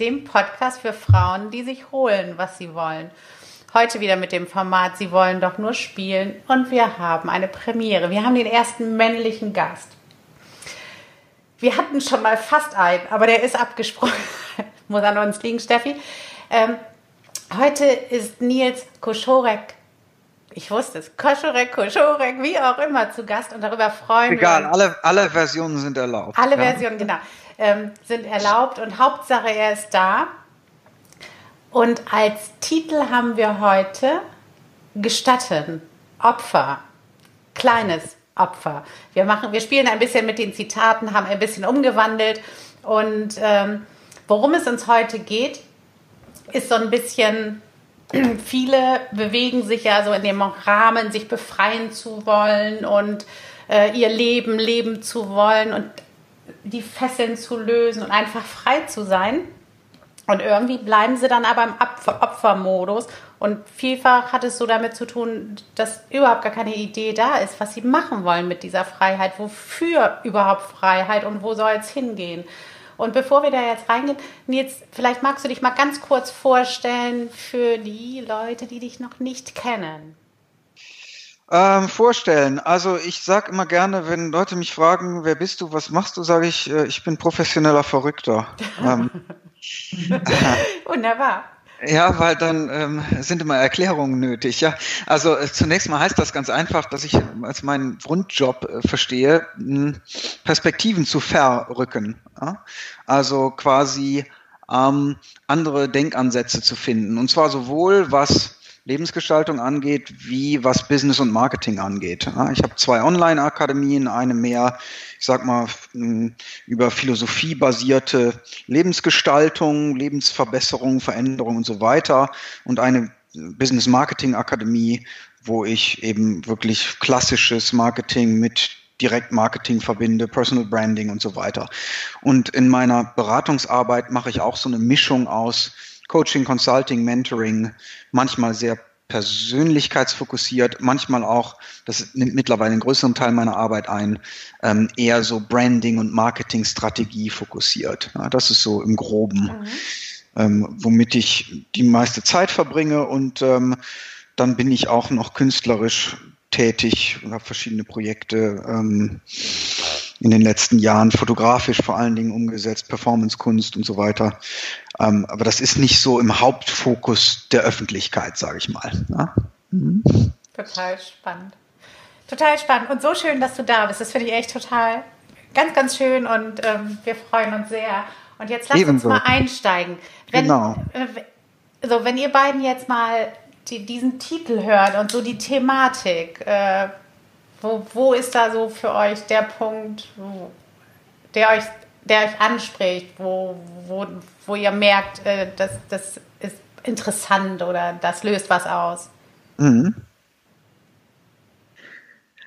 dem Podcast für Frauen, die sich holen, was sie wollen. Heute wieder mit dem Format Sie wollen doch nur spielen und wir haben eine Premiere. Wir haben den ersten männlichen Gast. Wir hatten schon mal fast einen, aber der ist abgesprungen. Muss an uns liegen, Steffi. Ähm, heute ist Nils Koschorek ich wusste es, Koschorek, Koschorek, wie auch immer zu Gast und darüber freuen Egal, wir uns. Egal, alle, alle Versionen sind erlaubt. Alle ja. Versionen, genau ähm, sind erlaubt und Hauptsache er ist da. Und als Titel haben wir heute Gestatten, Opfer, kleines Opfer. Wir, machen, wir spielen ein bisschen mit den Zitaten, haben ein bisschen umgewandelt. Und ähm, worum es uns heute geht, ist so ein bisschen, viele bewegen sich ja so in dem Rahmen, sich befreien zu wollen und äh, ihr Leben leben zu wollen. Und die Fesseln zu lösen und einfach frei zu sein. Und irgendwie bleiben sie dann aber im Opfermodus. Und vielfach hat es so damit zu tun, dass überhaupt gar keine Idee da ist, was sie machen wollen mit dieser Freiheit. Wofür überhaupt Freiheit und wo soll es hingehen? Und bevor wir da jetzt reingehen, Nils, vielleicht magst du dich mal ganz kurz vorstellen für die Leute, die dich noch nicht kennen. Ähm, vorstellen. Also ich sage immer gerne, wenn Leute mich fragen, wer bist du, was machst du, sage ich, äh, ich bin professioneller Verrückter. ähm, Wunderbar. Ja, weil dann ähm, sind immer Erklärungen nötig. Ja, also äh, zunächst mal heißt das ganz einfach, dass ich als meinen Grundjob äh, verstehe, mh, Perspektiven zu verrücken. Ja? Also quasi ähm, andere Denkansätze zu finden. Und zwar sowohl was Lebensgestaltung angeht, wie was Business und Marketing angeht. Ich habe zwei Online-Akademien, eine mehr, ich sag mal, über Philosophie basierte Lebensgestaltung, Lebensverbesserung, Veränderung und so weiter und eine Business Marketing Akademie, wo ich eben wirklich klassisches Marketing mit Direktmarketing verbinde, Personal Branding und so weiter. Und in meiner Beratungsarbeit mache ich auch so eine Mischung aus Coaching, Consulting, Mentoring, manchmal sehr persönlichkeitsfokussiert, manchmal auch, das nimmt mittlerweile einen größeren Teil meiner Arbeit ein, ähm, eher so Branding und Marketingstrategie fokussiert. Ja, das ist so im Groben, mhm. ähm, womit ich die meiste Zeit verbringe und ähm, dann bin ich auch noch künstlerisch tätig und habe verschiedene Projekte ähm, in den letzten Jahren fotografisch vor allen Dingen umgesetzt, Performancekunst und so weiter. Ähm, aber das ist nicht so im Hauptfokus der Öffentlichkeit, sage ich mal. Ja? Mhm. Total spannend. Total spannend und so schön, dass du da bist. Das finde ich echt total ganz, ganz schön und ähm, wir freuen uns sehr. Und jetzt lass Ebenso. uns mal einsteigen. Wenn, genau. Äh, so, wenn ihr beiden jetzt mal die, diesen Titel hört und so die Thematik, äh, wo, wo ist da so für euch der Punkt, wo, der, euch, der euch anspricht, wo, wo, wo ihr merkt, äh, das, das ist interessant oder das löst was aus? Mhm.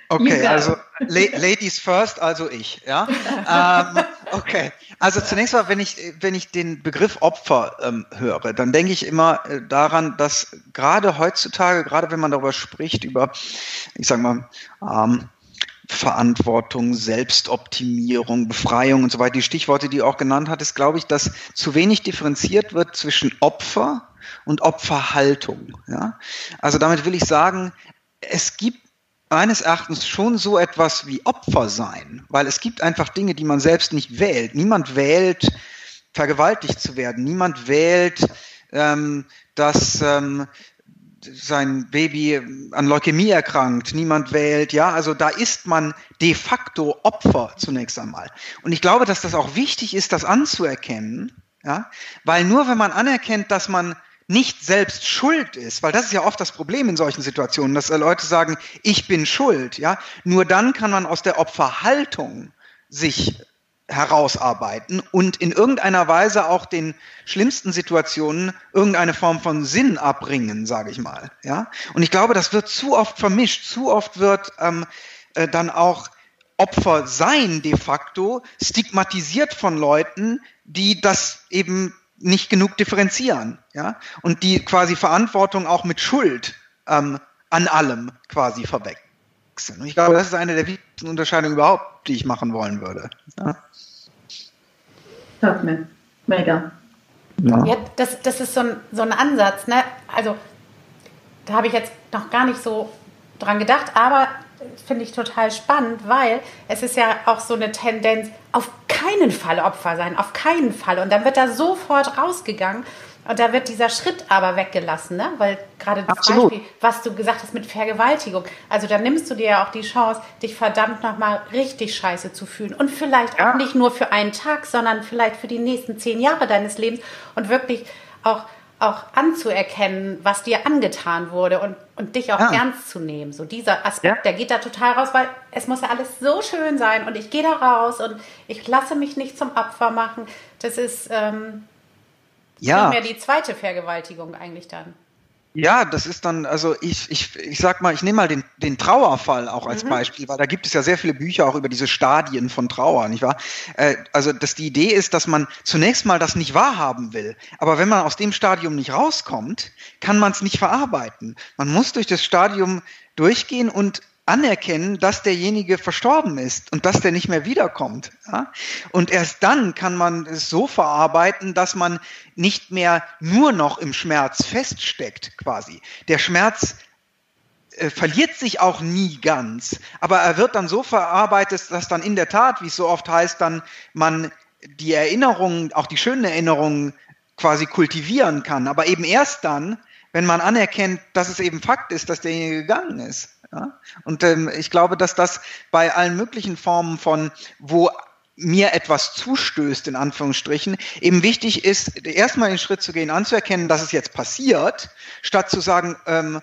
Okay, also Ladies first, also ich, ja. ähm, okay, also zunächst mal, wenn ich wenn ich den Begriff Opfer ähm, höre, dann denke ich immer äh, daran, dass gerade heutzutage, gerade wenn man darüber spricht über, ich sag mal, ähm, Verantwortung, Selbstoptimierung, Befreiung und so weiter, die Stichworte, die du auch genannt hattest, glaube ich, dass zu wenig differenziert wird zwischen Opfer und Opferhaltung. Ja? Also damit will ich sagen, es gibt meines Erachtens schon so etwas wie Opfer sein, weil es gibt einfach Dinge, die man selbst nicht wählt. Niemand wählt, vergewaltigt zu werden. Niemand wählt, ähm, dass ähm, sein Baby an Leukämie erkrankt. Niemand wählt. Ja, also da ist man de facto Opfer zunächst einmal. Und ich glaube, dass das auch wichtig ist, das anzuerkennen. Ja, weil nur wenn man anerkennt, dass man nicht selbst schuld ist, weil das ist ja oft das Problem in solchen Situationen, dass Leute sagen, ich bin schuld, ja. Nur dann kann man aus der Opferhaltung sich herausarbeiten und in irgendeiner Weise auch den schlimmsten Situationen irgendeine Form von Sinn abbringen, sage ich mal. Ja, und ich glaube, das wird zu oft vermischt. Zu oft wird ähm, äh, dann auch Opfer sein de facto stigmatisiert von Leuten, die das eben nicht genug differenzieren, ja, und die quasi Verantwortung auch mit Schuld ähm, an allem quasi verwechseln. Und ich glaube, das ist eine der wichtigsten Unterscheidungen überhaupt, die ich machen wollen würde. Ja. Hört mir. Mega. Ja, ja das, das ist so ein, so ein Ansatz. Ne? Also, da habe ich jetzt noch gar nicht so dran gedacht, aber finde ich total spannend, weil es ist ja auch so eine Tendenz, auf keinen Fall Opfer sein, auf keinen Fall. Und dann wird da sofort rausgegangen. Und da wird dieser Schritt aber weggelassen, ne? weil gerade das Absolut. Beispiel, was du gesagt hast mit Vergewaltigung, also da nimmst du dir ja auch die Chance, dich verdammt nochmal richtig scheiße zu fühlen. Und vielleicht ja. auch nicht nur für einen Tag, sondern vielleicht für die nächsten zehn Jahre deines Lebens und wirklich auch, auch anzuerkennen, was dir angetan wurde und, und dich auch ja. ernst zu nehmen. So dieser Aspekt, ja. der geht da total raus, weil es muss ja alles so schön sein und ich gehe da raus und ich lasse mich nicht zum Opfer machen. Das ist... Ähm, ja. Mehr die zweite Vergewaltigung eigentlich dann. Ja, das ist dann, also ich, ich, ich sag mal, ich nehme mal den, den Trauerfall auch als mhm. Beispiel, weil da gibt es ja sehr viele Bücher auch über diese Stadien von Trauer, nicht wahr? Äh, also, dass die Idee ist, dass man zunächst mal das nicht wahrhaben will. Aber wenn man aus dem Stadium nicht rauskommt, kann man es nicht verarbeiten. Man muss durch das Stadium durchgehen und anerkennen, dass derjenige verstorben ist und dass der nicht mehr wiederkommt. Ja? Und erst dann kann man es so verarbeiten, dass man nicht mehr nur noch im Schmerz feststeckt, quasi. Der Schmerz äh, verliert sich auch nie ganz, aber er wird dann so verarbeitet, dass dann in der Tat, wie es so oft heißt, dann man die Erinnerungen, auch die schönen Erinnerungen quasi kultivieren kann, aber eben erst dann, wenn man anerkennt, dass es eben Fakt ist, dass derjenige gegangen ist. Ja? Und ähm, ich glaube, dass das bei allen möglichen Formen von, wo mir etwas zustößt, in Anführungsstrichen, eben wichtig ist, erstmal den Schritt zu gehen, anzuerkennen, dass es jetzt passiert, statt zu sagen, ähm,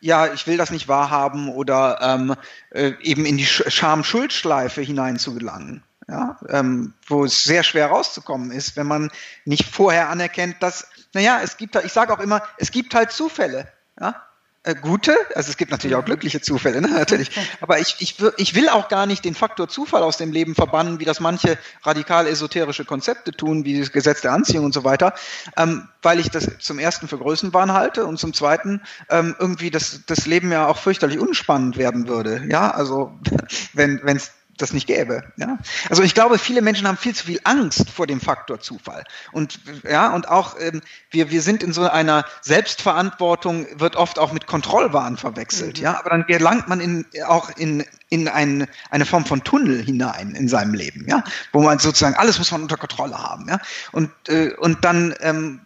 ja, ich will das nicht wahrhaben oder ähm, äh, eben in die Scham-Schuldschleife hineinzugelangen. Ja, ähm, wo es sehr schwer rauszukommen ist, wenn man nicht vorher anerkennt, dass, naja, es gibt, ich sage auch immer, es gibt halt Zufälle. Ja? Äh, gute, also es gibt natürlich auch glückliche Zufälle, ne? natürlich. Aber ich, ich, ich will auch gar nicht den Faktor Zufall aus dem Leben verbannen, wie das manche radikal esoterische Konzepte tun, wie das Gesetz der Anziehung und so weiter, ähm, weil ich das zum ersten für Größenwahn halte und zum zweiten ähm, irgendwie das, das Leben ja auch fürchterlich unspannend werden würde. Ja, also wenn es das nicht gäbe. Ja? Also ich glaube, viele Menschen haben viel zu viel Angst vor dem Faktor Zufall. Und ja, und auch ähm, wir, wir sind in so einer Selbstverantwortung, wird oft auch mit Kontrollwahn verwechselt. Mhm. Ja, aber dann gelangt man in, auch in, in ein, eine Form von Tunnel hinein in seinem Leben, ja, wo man sozusagen alles muss man unter Kontrolle haben. Ja, und, äh, und dann, ähm,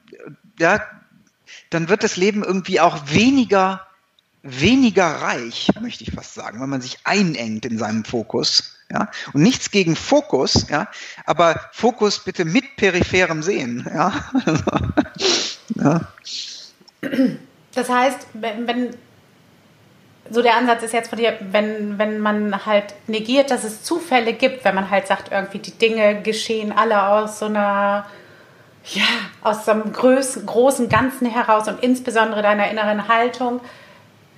ja, dann wird das Leben irgendwie auch weniger weniger reich, möchte ich fast sagen, wenn man sich einengt in seinem Fokus. Ja? Und nichts gegen Fokus, ja? aber Fokus bitte mit peripherem Sehen. Ja? ja. Das heißt, wenn, wenn, so der Ansatz ist jetzt von dir, wenn, wenn man halt negiert, dass es Zufälle gibt, wenn man halt sagt, irgendwie die Dinge geschehen alle aus so einer, ja, aus so einem großen, großen Ganzen heraus und insbesondere deiner inneren Haltung,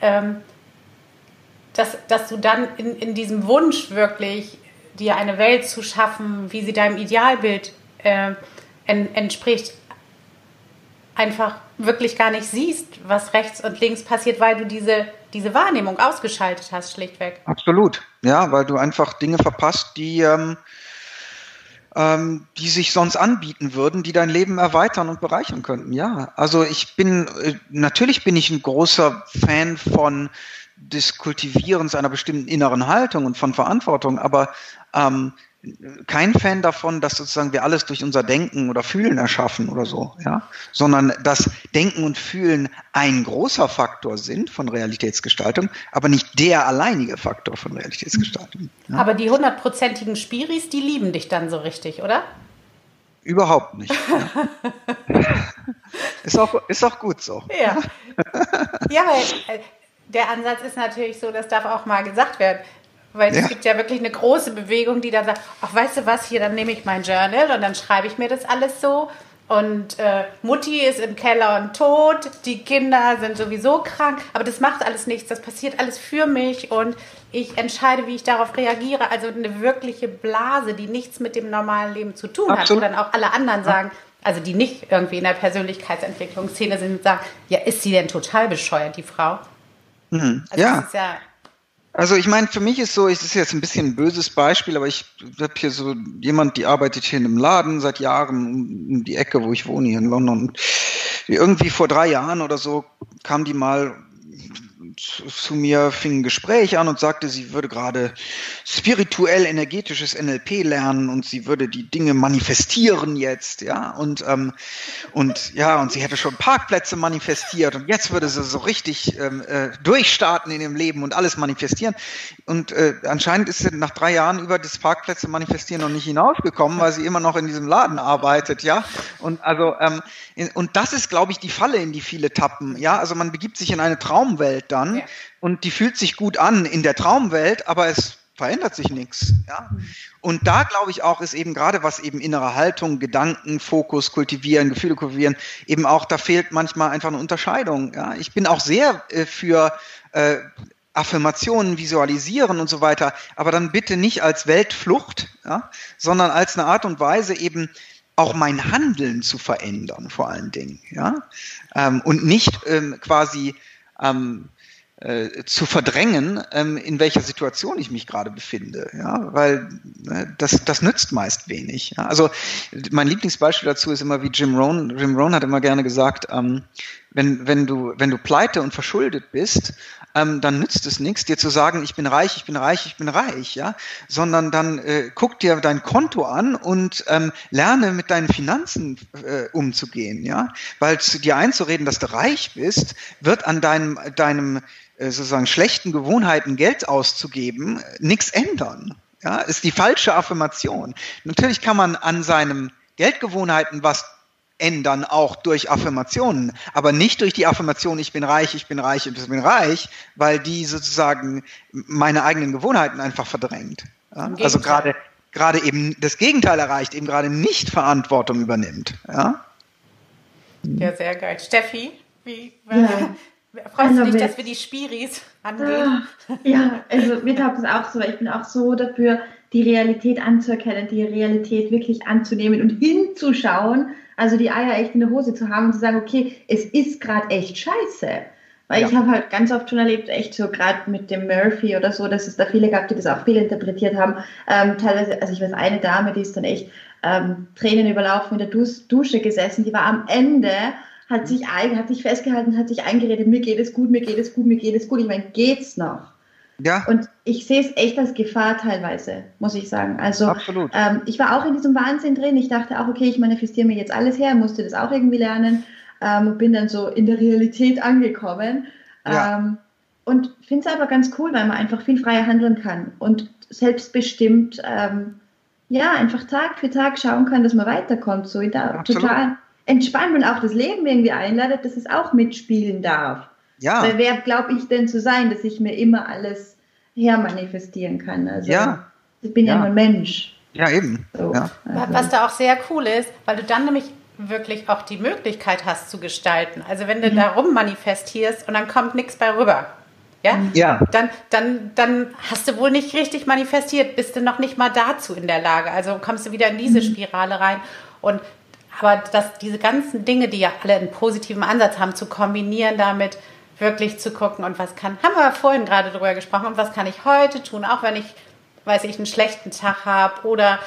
ähm, dass, dass du dann in, in diesem Wunsch wirklich dir eine Welt zu schaffen, wie sie deinem Idealbild äh, en, entspricht, einfach wirklich gar nicht siehst, was rechts und links passiert, weil du diese, diese Wahrnehmung ausgeschaltet hast, schlichtweg. Absolut, ja, weil du einfach Dinge verpasst, die, ähm, ähm, die sich sonst anbieten würden, die dein Leben erweitern und bereichern könnten. Ja, also ich bin, äh, natürlich bin ich ein großer Fan von des Kultivierens einer bestimmten inneren Haltung und von Verantwortung, aber ähm, kein Fan davon, dass sozusagen wir alles durch unser Denken oder Fühlen erschaffen oder so, ja, sondern dass Denken und Fühlen ein großer Faktor sind von Realitätsgestaltung, aber nicht der alleinige Faktor von Realitätsgestaltung. Ja. Aber die hundertprozentigen Spiris, die lieben dich dann so richtig, oder? Überhaupt nicht. Ja. ist, auch, ist auch gut so. Ja, ja weil äh, der Ansatz ist natürlich so, das darf auch mal gesagt werden. Weil ja. es gibt ja wirklich eine große Bewegung, die dann sagt, ach, weißt du was, hier, dann nehme ich mein Journal und dann schreibe ich mir das alles so. Und äh, Mutti ist im Keller und tot, die Kinder sind sowieso krank, aber das macht alles nichts, das passiert alles für mich und ich entscheide, wie ich darauf reagiere. Also eine wirkliche Blase, die nichts mit dem normalen Leben zu tun Absolut. hat, wo dann auch alle anderen sagen, also die nicht irgendwie in der Persönlichkeitsentwicklungsszene sind, sagen, ja, ist sie denn total bescheuert, die Frau? Mhm. Also ja. ja also ich meine, für mich ist so, es ist jetzt ein bisschen ein böses Beispiel, aber ich habe hier so jemand, die arbeitet hier in einem Laden seit Jahren um, um die Ecke, wo ich wohne, hier in London. Und irgendwie vor drei Jahren oder so kam die mal zu mir, fing ein Gespräch an und sagte, sie würde gerade spirituell energetisches NLP lernen und sie würde die Dinge manifestieren jetzt, ja, und, ähm, und ja, und sie hätte schon Parkplätze manifestiert und jetzt würde sie so richtig ähm, äh, durchstarten in ihrem Leben und alles manifestieren. Und äh, anscheinend ist sie nach drei Jahren über das Parkplätze manifestieren noch nicht hinausgekommen, weil sie immer noch in diesem Laden arbeitet, ja. Und also, ähm, und das ist, glaube ich, die Falle, in die viele tappen, ja. Also man begibt sich in eine Traumwelt dann ja. und die fühlt sich gut an in der Traumwelt, aber es verändert sich nichts. Ja? Und da glaube ich auch, ist eben gerade was eben innere Haltung, Gedanken, Fokus kultivieren, Gefühle kultivieren, eben auch, da fehlt manchmal einfach eine Unterscheidung. Ja? Ich bin auch sehr äh, für äh, Affirmationen, Visualisieren und so weiter, aber dann bitte nicht als Weltflucht, ja? sondern als eine Art und Weise eben auch mein Handeln zu verändern, vor allen Dingen. Ja? Ähm, und nicht ähm, quasi ähm, äh, zu verdrängen, ähm, in welcher Situation ich mich gerade befinde. Ja, weil äh, das, das nützt meist wenig. Ja? Also mein Lieblingsbeispiel dazu ist immer wie Jim Rohn. Jim Rohn hat immer gerne gesagt, ähm, wenn, wenn, du, wenn du pleite und verschuldet bist, ähm, dann nützt es nichts, dir zu sagen, ich bin reich, ich bin reich, ich bin reich, ja, sondern dann äh, guck dir dein Konto an und ähm, lerne mit deinen Finanzen äh, umzugehen, ja, weil zu dir einzureden, dass du reich bist, wird an deinem, deinem sozusagen schlechten Gewohnheiten Geld auszugeben nichts ändern. Ja, ist die falsche Affirmation. Natürlich kann man an seinen Geldgewohnheiten was ändern, auch durch Affirmationen, aber nicht durch die Affirmation, ich bin reich, ich bin reich und ich bin reich, weil die sozusagen meine eigenen Gewohnheiten einfach verdrängt. Ja? Also gerade gerade eben das Gegenteil erreicht, eben gerade nicht Verantwortung übernimmt. Ja, ja sehr geil. Steffi, wie ja. Freust also du dich, dass wir die Spiris angehen? Ah, ja, also mir taugt es auch so, ich bin auch so dafür, die Realität anzuerkennen, die Realität wirklich anzunehmen und hinzuschauen, also die Eier echt in der Hose zu haben und zu sagen, okay, es ist gerade echt scheiße. Weil ja. ich habe halt ganz oft schon erlebt, echt so gerade mit dem Murphy oder so, dass es da viele gab, die das auch fehlinterpretiert haben. Ähm, teilweise, also ich weiß, eine Dame, die ist dann echt ähm, Tränen überlaufen in der Dusche gesessen, die war am Ende, hat sich, hat sich festgehalten, hat sich eingeredet, mir geht es gut, mir geht es gut, mir geht es gut. Ich meine, geht's noch? Ja. Und ich sehe es echt als Gefahr teilweise, muss ich sagen. Also Absolut. Ähm, ich war auch in diesem Wahnsinn drin. Ich dachte auch, okay, ich manifestiere mir jetzt alles her, musste das auch irgendwie lernen ähm, bin dann so in der Realität angekommen. Ja. Ähm, und finde es aber ganz cool, weil man einfach viel freier handeln kann und selbstbestimmt ähm, ja, einfach Tag für Tag schauen kann, dass man weiterkommt. So da, total entspannt und auch das Leben irgendwie einladet, dass es auch mitspielen darf. Ja. Weil wer glaube ich denn zu sein, dass ich mir immer alles hermanifestieren kann? Also ja. ich bin ja, ja nur ein Mensch. Ja, eben. So, ja. Also. Was da auch sehr cool ist, weil du dann nämlich wirklich auch die Möglichkeit hast zu gestalten. Also wenn du mhm. da rum manifestierst und dann kommt nichts bei rüber. Ja? ja. Dann, dann, dann hast du wohl nicht richtig manifestiert, bist du noch nicht mal dazu in der Lage. Also kommst du wieder in diese mhm. Spirale rein. Und aber dass diese ganzen Dinge, die ja alle einen positiven Ansatz haben, zu kombinieren damit, wirklich zu gucken und was kann, haben wir vorhin gerade drüber gesprochen, und was kann ich heute tun, auch wenn ich, weiß ich, einen schlechten Tag habe oder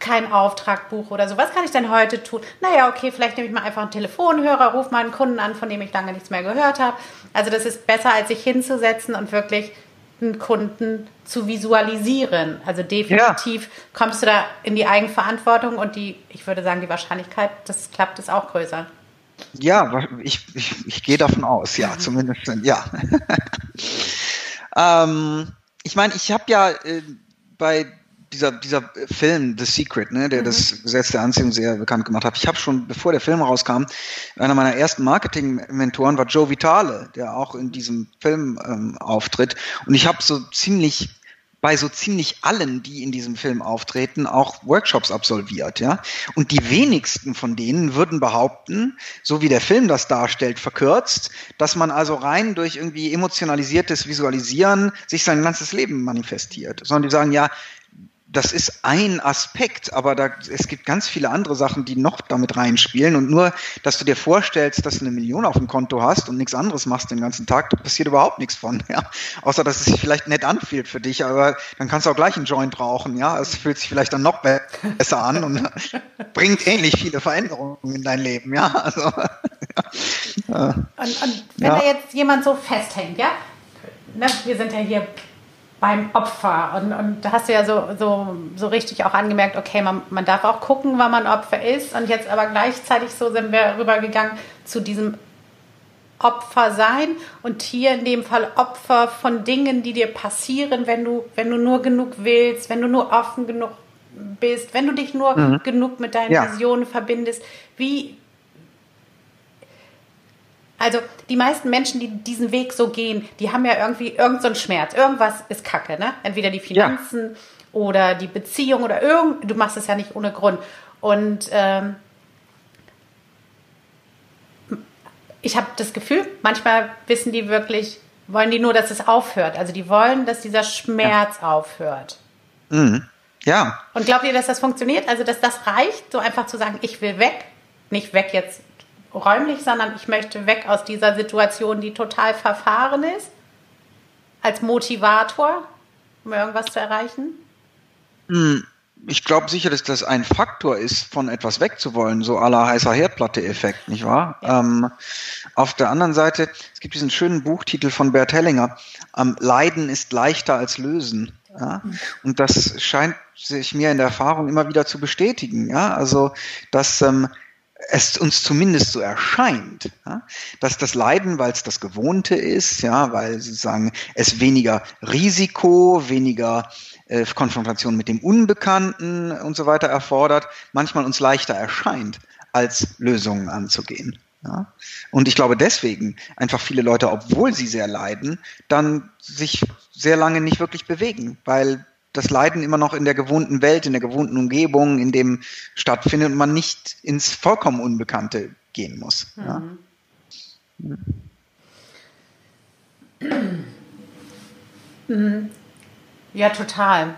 kein Auftragbuch oder so. Was kann ich denn heute tun? Naja, okay, vielleicht nehme ich mal einfach einen Telefonhörer, rufe mal einen Kunden an, von dem ich lange nichts mehr gehört habe. Also das ist besser, als sich hinzusetzen und wirklich Kunden zu visualisieren. Also definitiv ja. kommst du da in die Eigenverantwortung und die, ich würde sagen, die Wahrscheinlichkeit, dass es klappt, ist auch größer. Ja, ich, ich, ich gehe davon aus, ja, zumindest, ja. ähm, ich meine, ich habe ja äh, bei dieser, dieser Film The Secret, ne, der mhm. das Gesetz der Anziehung sehr bekannt gemacht hat. Ich habe schon, bevor der Film rauskam, einer meiner ersten Marketing-Mentoren war Joe Vitale, der auch in diesem Film ähm, auftritt. Und ich habe so ziemlich bei so ziemlich allen, die in diesem Film auftreten, auch Workshops absolviert, ja. Und die wenigsten von denen würden behaupten, so wie der Film das darstellt, verkürzt, dass man also rein durch irgendwie emotionalisiertes Visualisieren sich sein ganzes Leben manifestiert, sondern die sagen, ja, das ist ein Aspekt, aber da, es gibt ganz viele andere Sachen, die noch damit reinspielen. Und nur, dass du dir vorstellst, dass du eine Million auf dem Konto hast und nichts anderes machst den ganzen Tag, da passiert überhaupt nichts von. Ja? Außer, dass es sich vielleicht nett anfühlt für dich, aber dann kannst du auch gleich einen Joint rauchen. Ja, es fühlt sich vielleicht dann noch besser an und bringt ähnlich viele Veränderungen in dein Leben. Ja, also. Ja. Und, und wenn ja. da jetzt jemand so festhängt, ja, ne, wir sind ja hier beim Opfer. Und, und da hast du ja so, so, so richtig auch angemerkt, okay, man, man darf auch gucken, wann man Opfer ist. Und jetzt aber gleichzeitig so sind wir rübergegangen zu diesem Opfer sein und hier in dem Fall Opfer von Dingen, die dir passieren, wenn du, wenn du nur genug willst, wenn du nur offen genug bist, wenn du dich nur mhm. genug mit deinen ja. Visionen verbindest. Wie, also die meisten Menschen, die diesen Weg so gehen, die haben ja irgendwie irgendeinen so Schmerz. Irgendwas ist Kacke, ne? Entweder die Finanzen ja. oder die Beziehung oder irgend. Du machst es ja nicht ohne Grund. Und ähm, ich habe das Gefühl, manchmal wissen die wirklich, wollen die nur, dass es aufhört. Also die wollen, dass dieser Schmerz ja. aufhört. Mhm. Ja. Und glaubt ihr, dass das funktioniert? Also dass das reicht, so einfach zu sagen, ich will weg, nicht weg jetzt räumlich, sondern ich möchte weg aus dieser Situation, die total verfahren ist, als Motivator, um irgendwas zu erreichen? Hm, ich glaube sicher, dass das ein Faktor ist, von etwas wegzuwollen, so aller heißer Herdplatte-Effekt, nicht wahr? Ja. Ähm, auf der anderen Seite, es gibt diesen schönen Buchtitel von Bert Hellinger, ähm, Leiden ist leichter als Lösen. Ja? Mhm. Und das scheint sich mir in der Erfahrung immer wieder zu bestätigen. Ja? Also, dass ähm, es uns zumindest so erscheint, ja, dass das Leiden, weil es das Gewohnte ist, ja, weil sozusagen es weniger Risiko, weniger äh, Konfrontation mit dem Unbekannten und so weiter erfordert, manchmal uns leichter erscheint, als Lösungen anzugehen. Ja. Und ich glaube deswegen einfach viele Leute, obwohl sie sehr leiden, dann sich sehr lange nicht wirklich bewegen, weil das Leiden immer noch in der gewohnten Welt, in der gewohnten Umgebung, in dem stattfindet und man nicht ins vollkommen Unbekannte gehen muss. Mhm. Ja. Mhm. ja, total.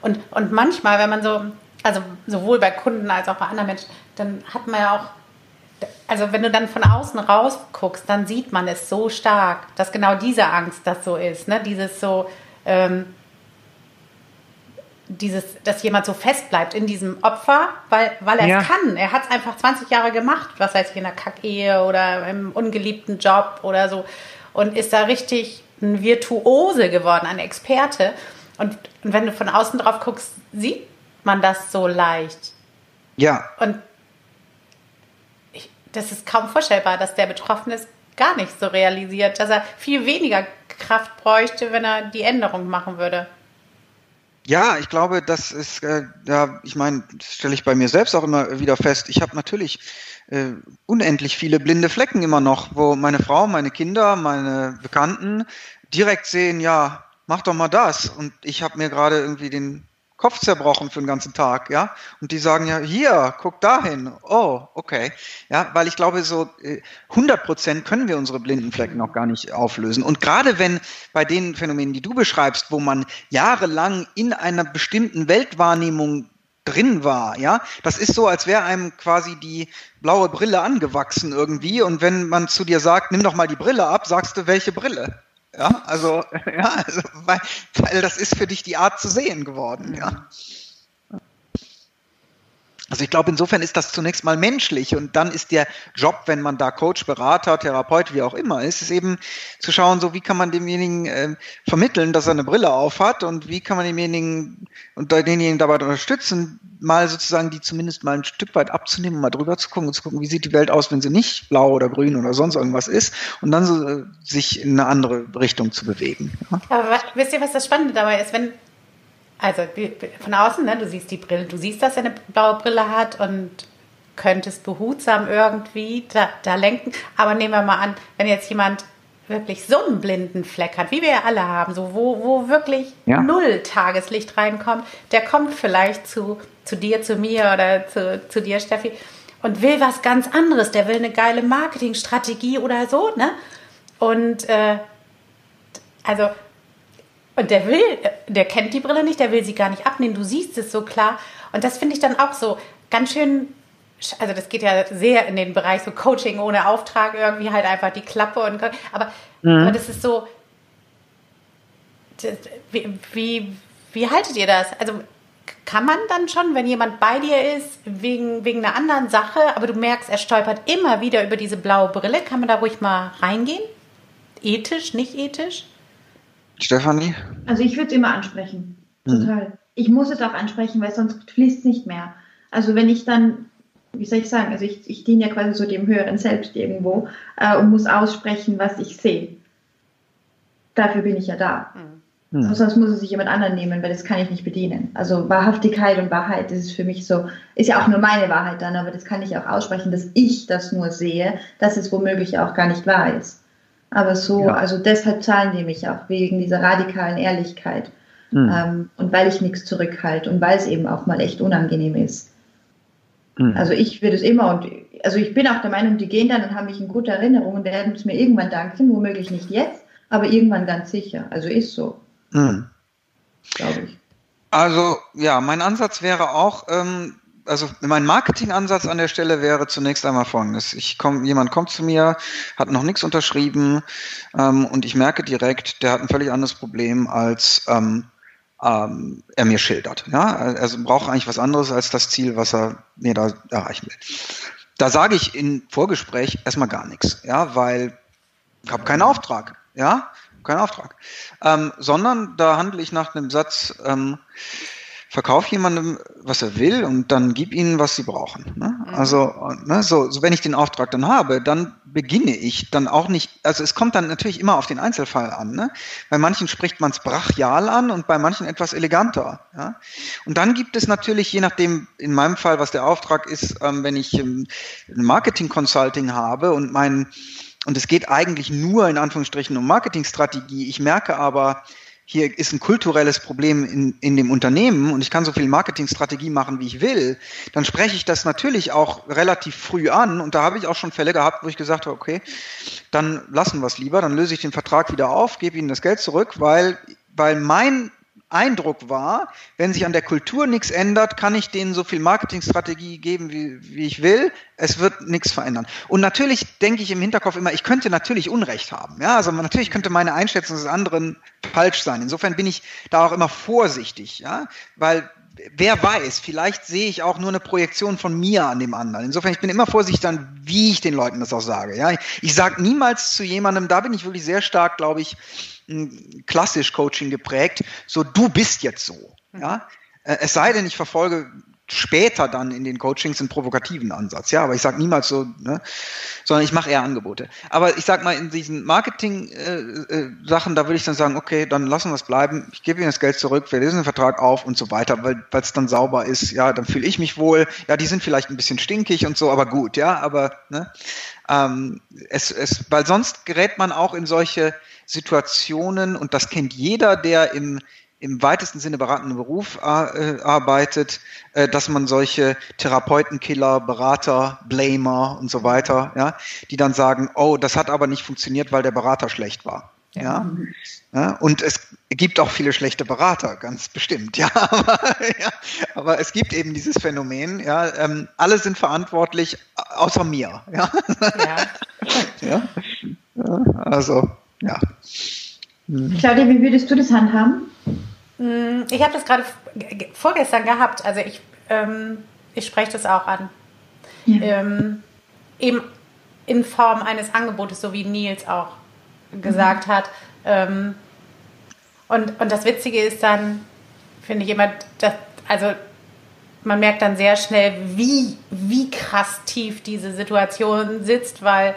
Und, und manchmal, wenn man so, also sowohl bei Kunden als auch bei anderen Menschen, dann hat man ja auch, also wenn du dann von außen raus guckst, dann sieht man es so stark, dass genau diese Angst das so ist, ne? Dieses so, ähm, dieses, dass jemand so fest bleibt in diesem Opfer, weil, weil er es ja. kann. Er hat es einfach 20 Jahre gemacht, was heißt ich, in einer Kackehe oder im ungeliebten Job oder so und ist da richtig ein Virtuose geworden, ein Experte. Und, und wenn du von außen drauf guckst, sieht man das so leicht. Ja. Und ich, das ist kaum vorstellbar, dass der Betroffene es gar nicht so realisiert, dass er viel weniger Kraft bräuchte, wenn er die Änderung machen würde. Ja, ich glaube, das ist, äh, ja, ich meine, das stelle ich bei mir selbst auch immer wieder fest. Ich habe natürlich äh, unendlich viele blinde Flecken immer noch, wo meine Frau, meine Kinder, meine Bekannten direkt sehen, ja, mach doch mal das. Und ich habe mir gerade irgendwie den Kopf zerbrochen für den ganzen Tag, ja. Und die sagen ja, hier, guck dahin. Oh, okay. Ja, weil ich glaube, so 100 äh, Prozent können wir unsere blinden Flecken noch gar nicht auflösen. Und gerade wenn bei den Phänomenen, die du beschreibst, wo man jahrelang in einer bestimmten Weltwahrnehmung drin war, ja, das ist so, als wäre einem quasi die blaue Brille angewachsen irgendwie. Und wenn man zu dir sagt, nimm doch mal die Brille ab, sagst du, welche Brille? Ja, also, ja, also weil, weil das ist für dich die Art zu sehen geworden, ja. Also ich glaube, insofern ist das zunächst mal menschlich und dann ist der Job, wenn man da Coach, Berater, Therapeut, wie auch immer ist, ist eben zu schauen, so wie kann man demjenigen äh, vermitteln, dass er eine Brille aufhat und wie kann man demjenigen und denjenigen dabei unterstützen, mal sozusagen die zumindest mal ein Stück weit abzunehmen, mal drüber zu gucken und zu gucken, wie sieht die Welt aus, wenn sie nicht blau oder grün oder sonst irgendwas ist und dann so äh, sich in eine andere Richtung zu bewegen. Ja? Aber wisst ihr, was das Spannende dabei ist, wenn also von außen, ne, du siehst die Brille, du siehst, dass er eine blaue Brille hat und könntest behutsam irgendwie da, da lenken. Aber nehmen wir mal an, wenn jetzt jemand wirklich so einen blinden Fleck hat, wie wir ja alle haben, so wo, wo wirklich ja. null Tageslicht reinkommt, der kommt vielleicht zu, zu dir, zu mir oder zu, zu dir, Steffi, und will was ganz anderes. Der will eine geile Marketingstrategie oder so, ne? Und äh, also, und der will, der kennt die Brille nicht, der will sie gar nicht abnehmen. Du siehst es so klar. Und das finde ich dann auch so ganz schön also das geht ja sehr in den Bereich so Coaching ohne Auftrag, irgendwie halt einfach die Klappe und aber, mhm. aber das ist so, das, wie, wie, wie haltet ihr das? Also kann man dann schon, wenn jemand bei dir ist, wegen, wegen einer anderen Sache, aber du merkst, er stolpert immer wieder über diese blaue Brille, kann man da ruhig mal reingehen? Ethisch, nicht ethisch? Stefanie? Also ich würde es immer ansprechen. Mhm. Total. Mhm. Ich muss es auch ansprechen, weil sonst fließt es nicht mehr. Also wenn ich dann wie soll ich sagen, also ich, ich diene ja quasi so dem höheren Selbst irgendwo äh, und muss aussprechen, was ich sehe. Dafür bin ich ja da. Mhm. Sonst muss es sich jemand anderen nehmen, weil das kann ich nicht bedienen. Also Wahrhaftigkeit und Wahrheit, das ist für mich so, ist ja auch nur meine Wahrheit dann, aber das kann ich auch aussprechen, dass ich das nur sehe, dass es womöglich auch gar nicht wahr ist. Aber so, ja. also deshalb zahlen die mich auch, wegen dieser radikalen Ehrlichkeit. Mhm. Ähm, und weil ich nichts zurückhalte und weil es eben auch mal echt unangenehm ist. Mhm. Also ich würde es immer und also ich bin auch der Meinung, die gehen dann und haben mich in guter Erinnerung und werden es mir irgendwann danken, womöglich nicht jetzt, aber irgendwann ganz sicher. Also ist so. Mhm. Glaube ich. Also ja, mein Ansatz wäre auch, ähm, also mein Marketingansatz an der Stelle wäre zunächst einmal folgendes. Ich komm, jemand kommt zu mir, hat noch nichts unterschrieben ähm, und ich merke direkt, der hat ein völlig anderes Problem als ähm, ähm, er mir schildert. Ja? Also braucht eigentlich was anderes als das Ziel, was er mir da erreichen will. Da sage ich in Vorgespräch erstmal gar nichts, ja, weil ich habe keinen Auftrag, ja, keinen Auftrag, ähm, sondern da handle ich nach einem Satz. Verkauf jemandem, was er will und dann gib ihnen, was sie brauchen. Ne? Mhm. Also, ne, so, so, wenn ich den Auftrag dann habe, dann beginne ich dann auch nicht, also es kommt dann natürlich immer auf den Einzelfall an. Ne? Bei manchen spricht man es brachial an und bei manchen etwas eleganter. Ja? Und dann gibt es natürlich, je nachdem, in meinem Fall, was der Auftrag ist, ähm, wenn ich ähm, Marketing-Consulting habe und mein, und es geht eigentlich nur in Anführungsstrichen um Marketingstrategie, ich merke aber, hier ist ein kulturelles Problem in, in dem Unternehmen und ich kann so viel Marketingstrategie machen, wie ich will, dann spreche ich das natürlich auch relativ früh an und da habe ich auch schon Fälle gehabt, wo ich gesagt habe, okay, dann lassen wir es lieber, dann löse ich den Vertrag wieder auf, gebe Ihnen das Geld zurück, weil, weil mein Eindruck war, wenn sich an der Kultur nichts ändert, kann ich denen so viel Marketingstrategie geben, wie, wie ich will. Es wird nichts verändern. Und natürlich denke ich im Hinterkopf immer, ich könnte natürlich Unrecht haben. Ja, also natürlich könnte meine Einschätzung des anderen falsch sein. Insofern bin ich da auch immer vorsichtig, ja, weil wer weiß, vielleicht sehe ich auch nur eine Projektion von mir an dem anderen. Insofern, ich bin immer vorsichtig dann, wie ich den Leuten das auch sage. Ja, ich, ich sage niemals zu jemandem, da bin ich wirklich sehr stark, glaube ich, klassisch Coaching geprägt, so du bist jetzt so. Ja? Äh, es sei denn, ich verfolge später dann in den Coachings einen provokativen Ansatz. Ja, aber ich sage niemals so, ne, sondern ich mache eher Angebote. Aber ich sag mal, in diesen Marketing-Sachen, äh, äh, da würde ich dann sagen, okay, dann lassen wir es bleiben. Ich gebe Ihnen das Geld zurück, wir lesen den Vertrag auf und so weiter, weil es dann sauber ist. Ja, dann fühle ich mich wohl. Ja, die sind vielleicht ein bisschen stinkig und so, aber gut. Ja, aber ne, ähm, es, es, weil sonst gerät man auch in solche Situationen, und das kennt jeder, der im, im weitesten Sinne beratenden Beruf äh, arbeitet, äh, dass man solche Therapeutenkiller, Berater, Blamer und so weiter, ja, die dann sagen, oh, das hat aber nicht funktioniert, weil der Berater schlecht war. Ja. ja. und es gibt auch viele schlechte Berater, ganz bestimmt, ja. Aber, ja, aber es gibt eben dieses Phänomen, ja, ähm, alle sind verantwortlich, außer mir. Ja. ja. ja. Also, ja. Claudia, wie würdest du das handhaben? Hm, ich habe das gerade vorgestern gehabt. Also ich, ähm, ich spreche das auch an. Ja. Ähm, eben in Form eines Angebotes, so wie Nils auch gesagt mhm. hat. Ähm, und, und das Witzige ist dann, finde ich immer, dass, also man merkt dann sehr schnell, wie, wie krass tief diese Situation sitzt, weil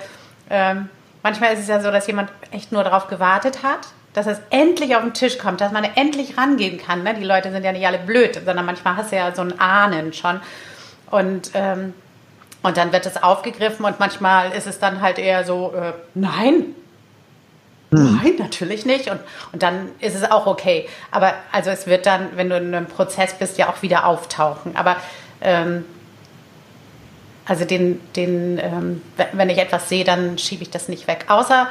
ähm, manchmal ist es ja so, dass jemand echt nur darauf gewartet hat, dass es endlich auf den Tisch kommt, dass man endlich rangehen kann. Ne? Die Leute sind ja nicht alle blöd, sondern manchmal hast du ja so ein Ahnen schon. Und, ähm, und dann wird es aufgegriffen und manchmal ist es dann halt eher so, äh, nein, hm. nein, natürlich nicht. Und, und dann ist es auch okay. Aber also es wird dann, wenn du in einem Prozess bist, ja auch wieder auftauchen. Aber ähm, also den, den ähm, wenn ich etwas sehe, dann schiebe ich das nicht weg. Außer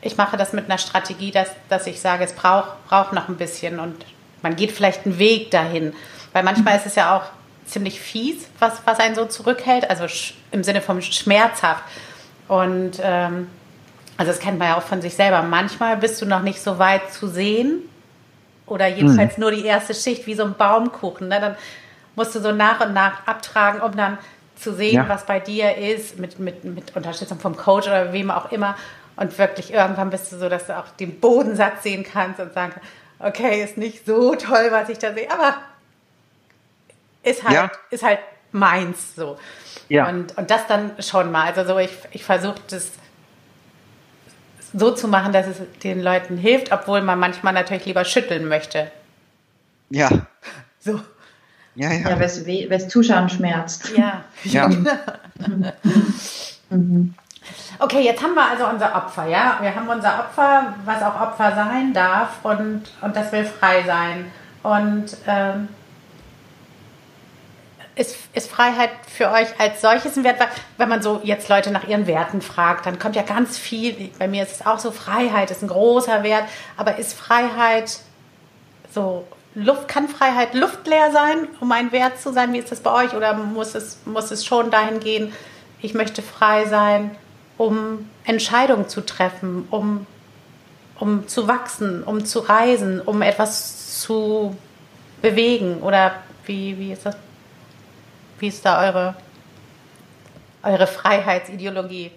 ich mache das mit einer Strategie, dass, dass ich sage, es braucht, braucht noch ein bisschen und man geht vielleicht einen Weg dahin. Weil manchmal ist es ja auch ziemlich fies, was, was einen so zurückhält, also im Sinne von schmerzhaft. Und ähm, also das kennt man ja auch von sich selber. Manchmal bist du noch nicht so weit zu sehen oder jedenfalls hm. nur die erste Schicht wie so ein Baumkuchen. Ne? Dann musst du so nach und nach abtragen, um dann zu sehen, ja. was bei dir ist, mit, mit, mit Unterstützung vom Coach oder wem auch immer. Und wirklich irgendwann bist du so, dass du auch den Bodensatz sehen kannst und sagen, okay, ist nicht so toll, was ich da sehe, aber ist halt, ja. ist halt meins so. Ja. Und, und das dann schon mal. Also so, ich, ich versuche das so zu machen, dass es den Leuten hilft, obwohl man manchmal natürlich lieber schütteln möchte. Ja. So. Ja, ja. Ja, weil es Zuschauen schmerzt. Ja. ja. mhm. Okay, jetzt haben wir also unser Opfer, ja? Wir haben unser Opfer, was auch Opfer sein darf und, und das will frei sein. Und ähm, ist, ist Freiheit für euch als solches ein Wert? Wenn man so jetzt Leute nach ihren Werten fragt, dann kommt ja ganz viel, bei mir ist es auch so, Freiheit ist ein großer Wert, aber ist Freiheit so, Luft, kann Freiheit luftleer sein, um ein Wert zu sein? Wie ist das bei euch? Oder muss es, muss es schon dahin gehen, ich möchte frei sein, um Entscheidungen zu treffen, um, um zu wachsen, um zu reisen, um etwas zu bewegen? Oder wie, wie ist das wie ist da eure, eure Freiheitsideologie?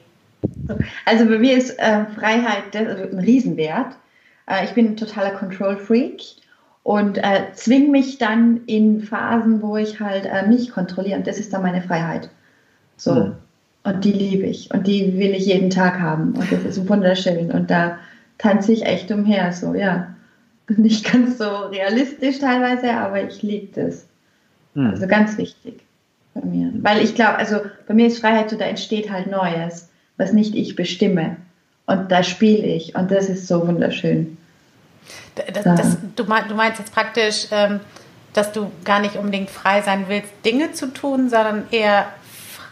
Also bei mir ist äh, Freiheit ein Riesenwert. Äh, ich bin ein totaler Control-Freak und äh, zwinge mich dann in Phasen, wo ich halt äh, mich kontrolliere und das ist dann meine Freiheit. So. Mhm. Und die liebe ich und die will ich jeden Tag haben und das ist wunderschön und da tanze ich echt umher, so, ja. Nicht ganz so realistisch teilweise, aber ich liebe das. Mhm. Also ganz wichtig bei mir. Weil ich glaube, also bei mir ist Freiheit so, da entsteht halt Neues, was nicht ich bestimme. Und da spiele ich und das ist so wunderschön. Das, das, du, meinst jetzt praktisch, ähm, dass du gar nicht unbedingt frei sein willst, Dinge zu tun, sondern eher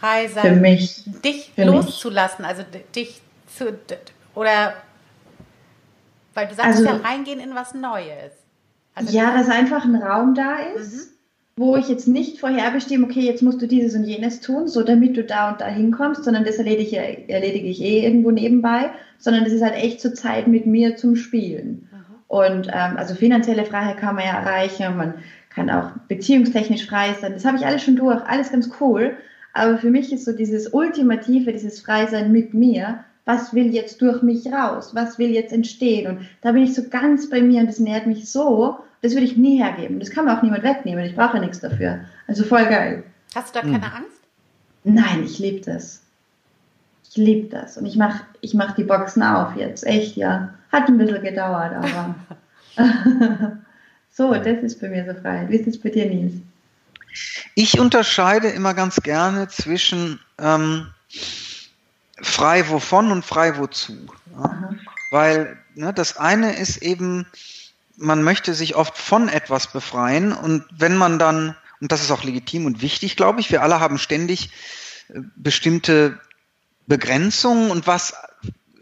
frei sein, für mich, dich für loszulassen, mich. also dich zu, oder weil du sagst also, ja reingehen in was Neues. Also ja, dass einfach ein Raum da ist. Mhm wo ich jetzt nicht vorherbestimme, okay, jetzt musst du dieses und jenes tun, so damit du da und da hinkommst, sondern das erledige, erledige ich eh irgendwo nebenbei, sondern das ist halt echt zur Zeit mit mir zum Spielen. Mhm. Und ähm, also finanzielle Freiheit kann man ja erreichen, man kann auch beziehungstechnisch frei sein, das habe ich alles schon durch, alles ganz cool. Aber für mich ist so dieses Ultimative, dieses Freisein mit mir, was will jetzt durch mich raus, was will jetzt entstehen. Und da bin ich so ganz bei mir und das nährt mich so, das würde ich nie hergeben. Das kann mir auch niemand wegnehmen. Ich brauche ja nichts dafür. Also voll geil. Hast du da keine hm. Angst? Nein, ich liebe das. Ich liebe das. Und ich mache ich mach die Boxen auf jetzt. Echt, ja. Hat ein bisschen gedauert, aber. so, das ist bei mir so frei. Wie ist es bei dir, Nils? Ich unterscheide immer ganz gerne zwischen ähm, frei wovon und frei wozu. Ja? Weil ne, das eine ist eben man möchte sich oft von etwas befreien und wenn man dann, und das ist auch legitim und wichtig, glaube ich, wir alle haben ständig äh, bestimmte Begrenzungen und was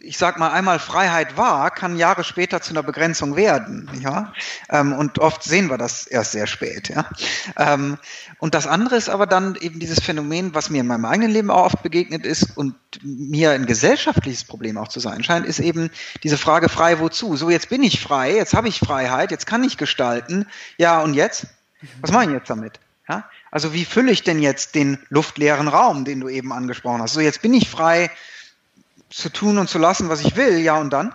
ich sag mal, einmal Freiheit war, kann Jahre später zu einer Begrenzung werden. Ja? Ähm, und oft sehen wir das erst sehr spät. Ja? Ähm, und das andere ist aber dann eben dieses Phänomen, was mir in meinem eigenen Leben auch oft begegnet ist und mir ein gesellschaftliches Problem auch zu sein scheint, ist eben diese Frage frei wozu? So, jetzt bin ich frei, jetzt habe ich Freiheit, jetzt kann ich gestalten. Ja, und jetzt? Was mache ich jetzt damit? Ja? Also wie fülle ich denn jetzt den luftleeren Raum, den du eben angesprochen hast? So, jetzt bin ich frei, zu tun und zu lassen, was ich will, ja und dann.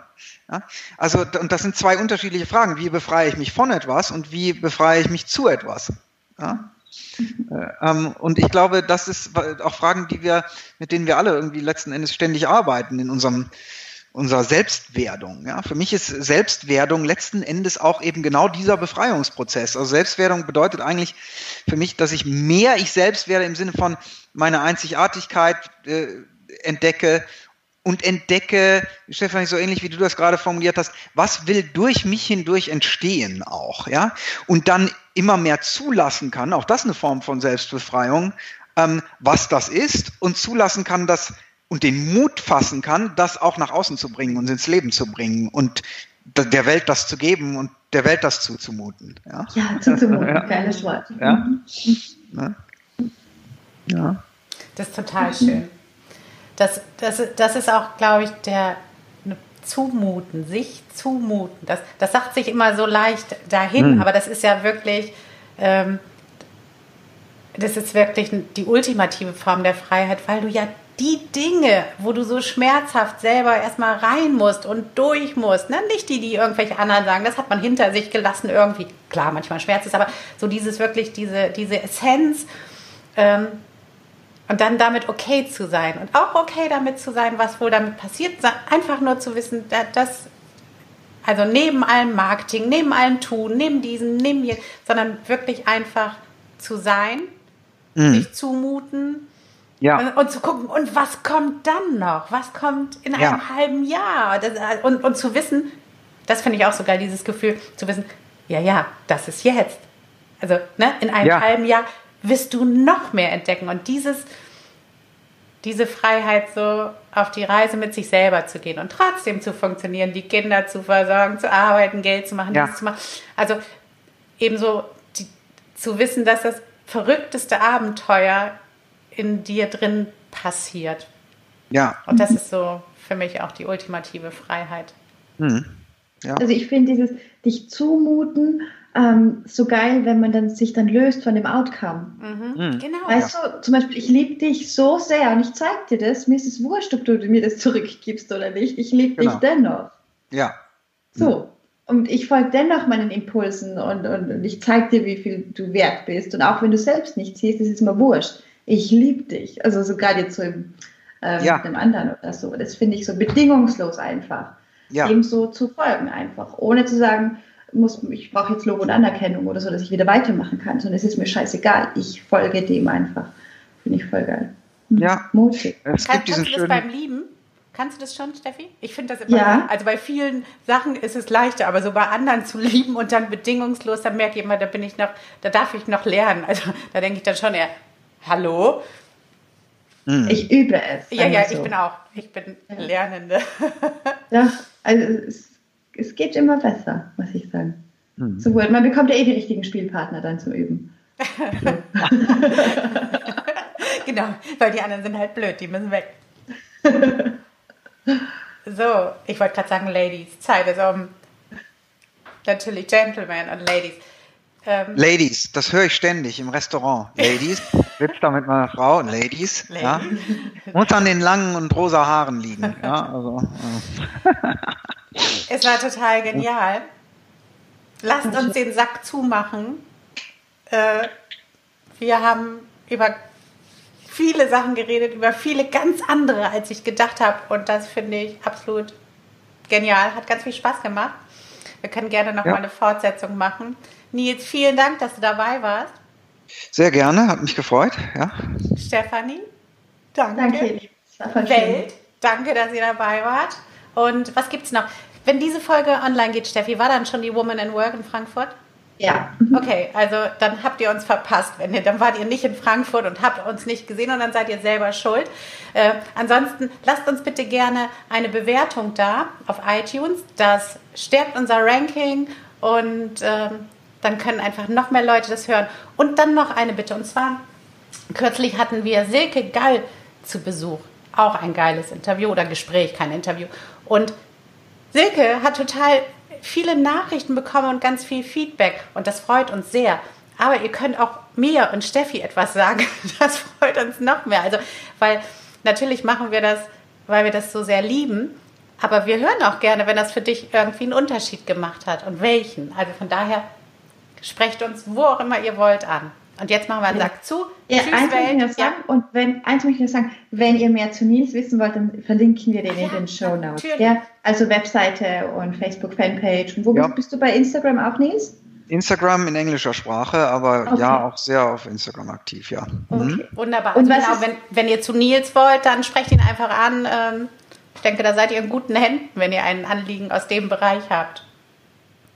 Ja? Also, und das sind zwei unterschiedliche Fragen. Wie befreie ich mich von etwas und wie befreie ich mich zu etwas? Ja? Äh, ähm, und ich glaube, das ist auch Fragen, die wir, mit denen wir alle irgendwie letzten Endes ständig arbeiten in unserem unserer Selbstwerdung. Ja, für mich ist Selbstwerdung letzten Endes auch eben genau dieser Befreiungsprozess. Also Selbstwerdung bedeutet eigentlich für mich, dass ich mehr ich selbst werde im Sinne von meine Einzigartigkeit äh, entdecke und entdecke, Stefanie, so ähnlich wie du das gerade formuliert hast, was will durch mich hindurch entstehen auch, ja? Und dann immer mehr zulassen kann, auch das eine Form von Selbstbefreiung, ähm, was das ist und zulassen kann, dass und den Mut fassen kann, das auch nach außen zu bringen und ins Leben zu bringen und der Welt das zu geben und der Welt das zuzumuten. Ja, ja zuzumuten, ja. geiles Wort. Ja. ja. ja. Das ist total schön. Das, das, das ist auch, glaube ich, der ne, Zumuten, sich zumuten. Das, das sagt sich immer so leicht dahin, hm. aber das ist ja wirklich, ähm, das ist wirklich die ultimative Form der Freiheit, weil du ja die Dinge, wo du so schmerzhaft selber erstmal rein musst und durch musst, ne? nicht die, die irgendwelche anderen sagen, das hat man hinter sich gelassen irgendwie. Klar, manchmal schmerzt es, aber so dieses wirklich, diese, diese Essenz ähm, und dann damit okay zu sein und auch okay damit zu sein, was wohl damit passiert, einfach nur zu wissen, dass also neben allem Marketing, neben allem Tun, neben diesem, neben hier, sondern wirklich einfach zu sein, mhm. sich zumuten, ja. Und, und, zu gucken, und was kommt dann noch? Was kommt in einem ja. halben Jahr? Das, und, und zu wissen, das finde ich auch so geil, dieses Gefühl, zu wissen, ja, ja, das ist jetzt. Also, ne, in einem ja. halben Jahr wirst du noch mehr entdecken. Und dieses, diese Freiheit, so auf die Reise mit sich selber zu gehen und trotzdem zu funktionieren, die Kinder zu versorgen, zu arbeiten, Geld zu machen, ja. zu machen. Also ebenso die, zu wissen, dass das verrückteste Abenteuer in dir drin passiert. Ja. Und das ist so für mich auch die ultimative Freiheit. Mhm. Ja. Also ich finde dieses dich zumuten ähm, so geil, wenn man dann sich dann löst von dem Outcome. Mhm. Mhm. Genau. Weißt du, zum Beispiel, ich liebe dich so sehr und ich zeige dir das, mir ist es wurscht, ob du mir das zurückgibst oder nicht. Ich liebe genau. dich dennoch. Ja. So. Und ich folge dennoch meinen Impulsen und, und, und ich zeige dir, wie viel du wert bist. Und auch wenn du selbst nicht siehst, ist es mir wurscht ich liebe dich. Also so gerade jetzt so im, äh, ja. mit einem anderen oder so. Das finde ich so bedingungslos einfach. Ja. Dem so zu folgen einfach. Ohne zu sagen, muss, ich brauche jetzt Lob und Anerkennung oder so, dass ich wieder weitermachen kann, sondern es ist mir scheißegal. Ich folge dem einfach. Finde ich voll geil. Hm. Ja. Mutig. Es Kann, kannst du das beim Lieben? Kannst du das schon, Steffi? Ich finde das immer, ja. also bei vielen Sachen ist es leichter, aber so bei anderen zu lieben und dann bedingungslos, da merke ich immer, da bin ich noch, da darf ich noch lernen. Also da denke ich dann schon eher, Hallo? Hm. Ich übe es. Ja, ja, so. ich bin auch. Ich bin. Lernende. ja, also es, es, geht immer besser, muss ich sagen. Mhm. So gut. Man bekommt ja eh die richtigen Spielpartner dann zum Üben. genau, weil die anderen sind halt blöd, die müssen weg. so, ich wollte gerade sagen, Ladies, Zeit ist um. Natürlich Gentlemen und Ladies. Ähm, Ladies, das höre ich ständig im Restaurant. Ladies, sitzt da mit meiner Frau, Ladies, Ladies. Ja, muss an den langen und rosa Haaren liegen. Ja, also, äh. Es war total genial. Lasst uns den Sack zumachen. Äh, wir haben über viele Sachen geredet, über viele ganz andere, als ich gedacht habe. Und das finde ich absolut genial. Hat ganz viel Spaß gemacht. Wir können gerne noch ja. mal eine Fortsetzung machen. Nils, vielen Dank, dass du dabei warst. Sehr gerne, hat mich gefreut. Ja. Stefanie, danke. Danke. Welt, danke, dass ihr dabei wart. Und was gibt's noch? Wenn diese Folge online geht, Steffi, war dann schon die Woman in Work in Frankfurt? Ja. Okay, also dann habt ihr uns verpasst. Wenn ihr, dann wart ihr nicht in Frankfurt und habt uns nicht gesehen und dann seid ihr selber schuld. Äh, ansonsten lasst uns bitte gerne eine Bewertung da auf iTunes. Das stärkt unser Ranking und ähm, dann können einfach noch mehr Leute das hören. Und dann noch eine Bitte. Und zwar, kürzlich hatten wir Silke Gall zu Besuch. Auch ein geiles Interview oder Gespräch, kein Interview. Und Silke hat total viele Nachrichten bekommen und ganz viel Feedback. Und das freut uns sehr. Aber ihr könnt auch mir und Steffi etwas sagen. Das freut uns noch mehr. Also, weil natürlich machen wir das, weil wir das so sehr lieben. Aber wir hören auch gerne, wenn das für dich irgendwie einen Unterschied gemacht hat und welchen. Also von daher Sprecht uns wo auch immer ihr wollt an. Und jetzt machen wir einen Sack zu. Ja, Tschüss, eins Welt. Möchte ich noch sagen, ja. Und wenn, eins möchte ich noch sagen, wenn ihr mehr zu Nils wissen wollt, dann verlinken wir den ja, in den Show Notes. Ja, also Webseite und Facebook-Fanpage. Und wo ja. bist, bist, du bei Instagram auch, Nils? Instagram in englischer Sprache, aber okay. ja, auch sehr auf Instagram aktiv, ja. Okay. Mhm. Wunderbar. Und also genau, wenn, wenn ihr zu Nils wollt, dann sprecht ihn einfach an. Ähm, Ich denke, da seid ihr in guten Händen, wenn ihr ein Anliegen aus dem Bereich habt.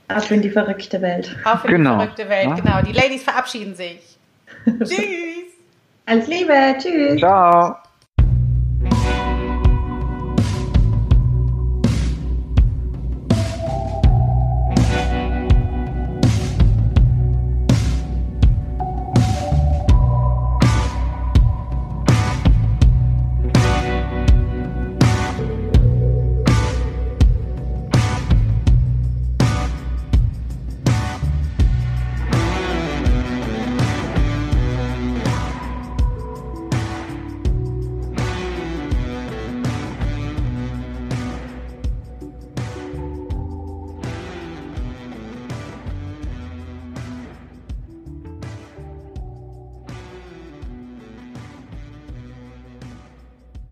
Auf in die verrückte Welt. Auf in Genau. die verrückte Welt, Ja. genau. Die Ladies verabschieden sich. Tschüss. Alles Liebe, tschüss. Ciao.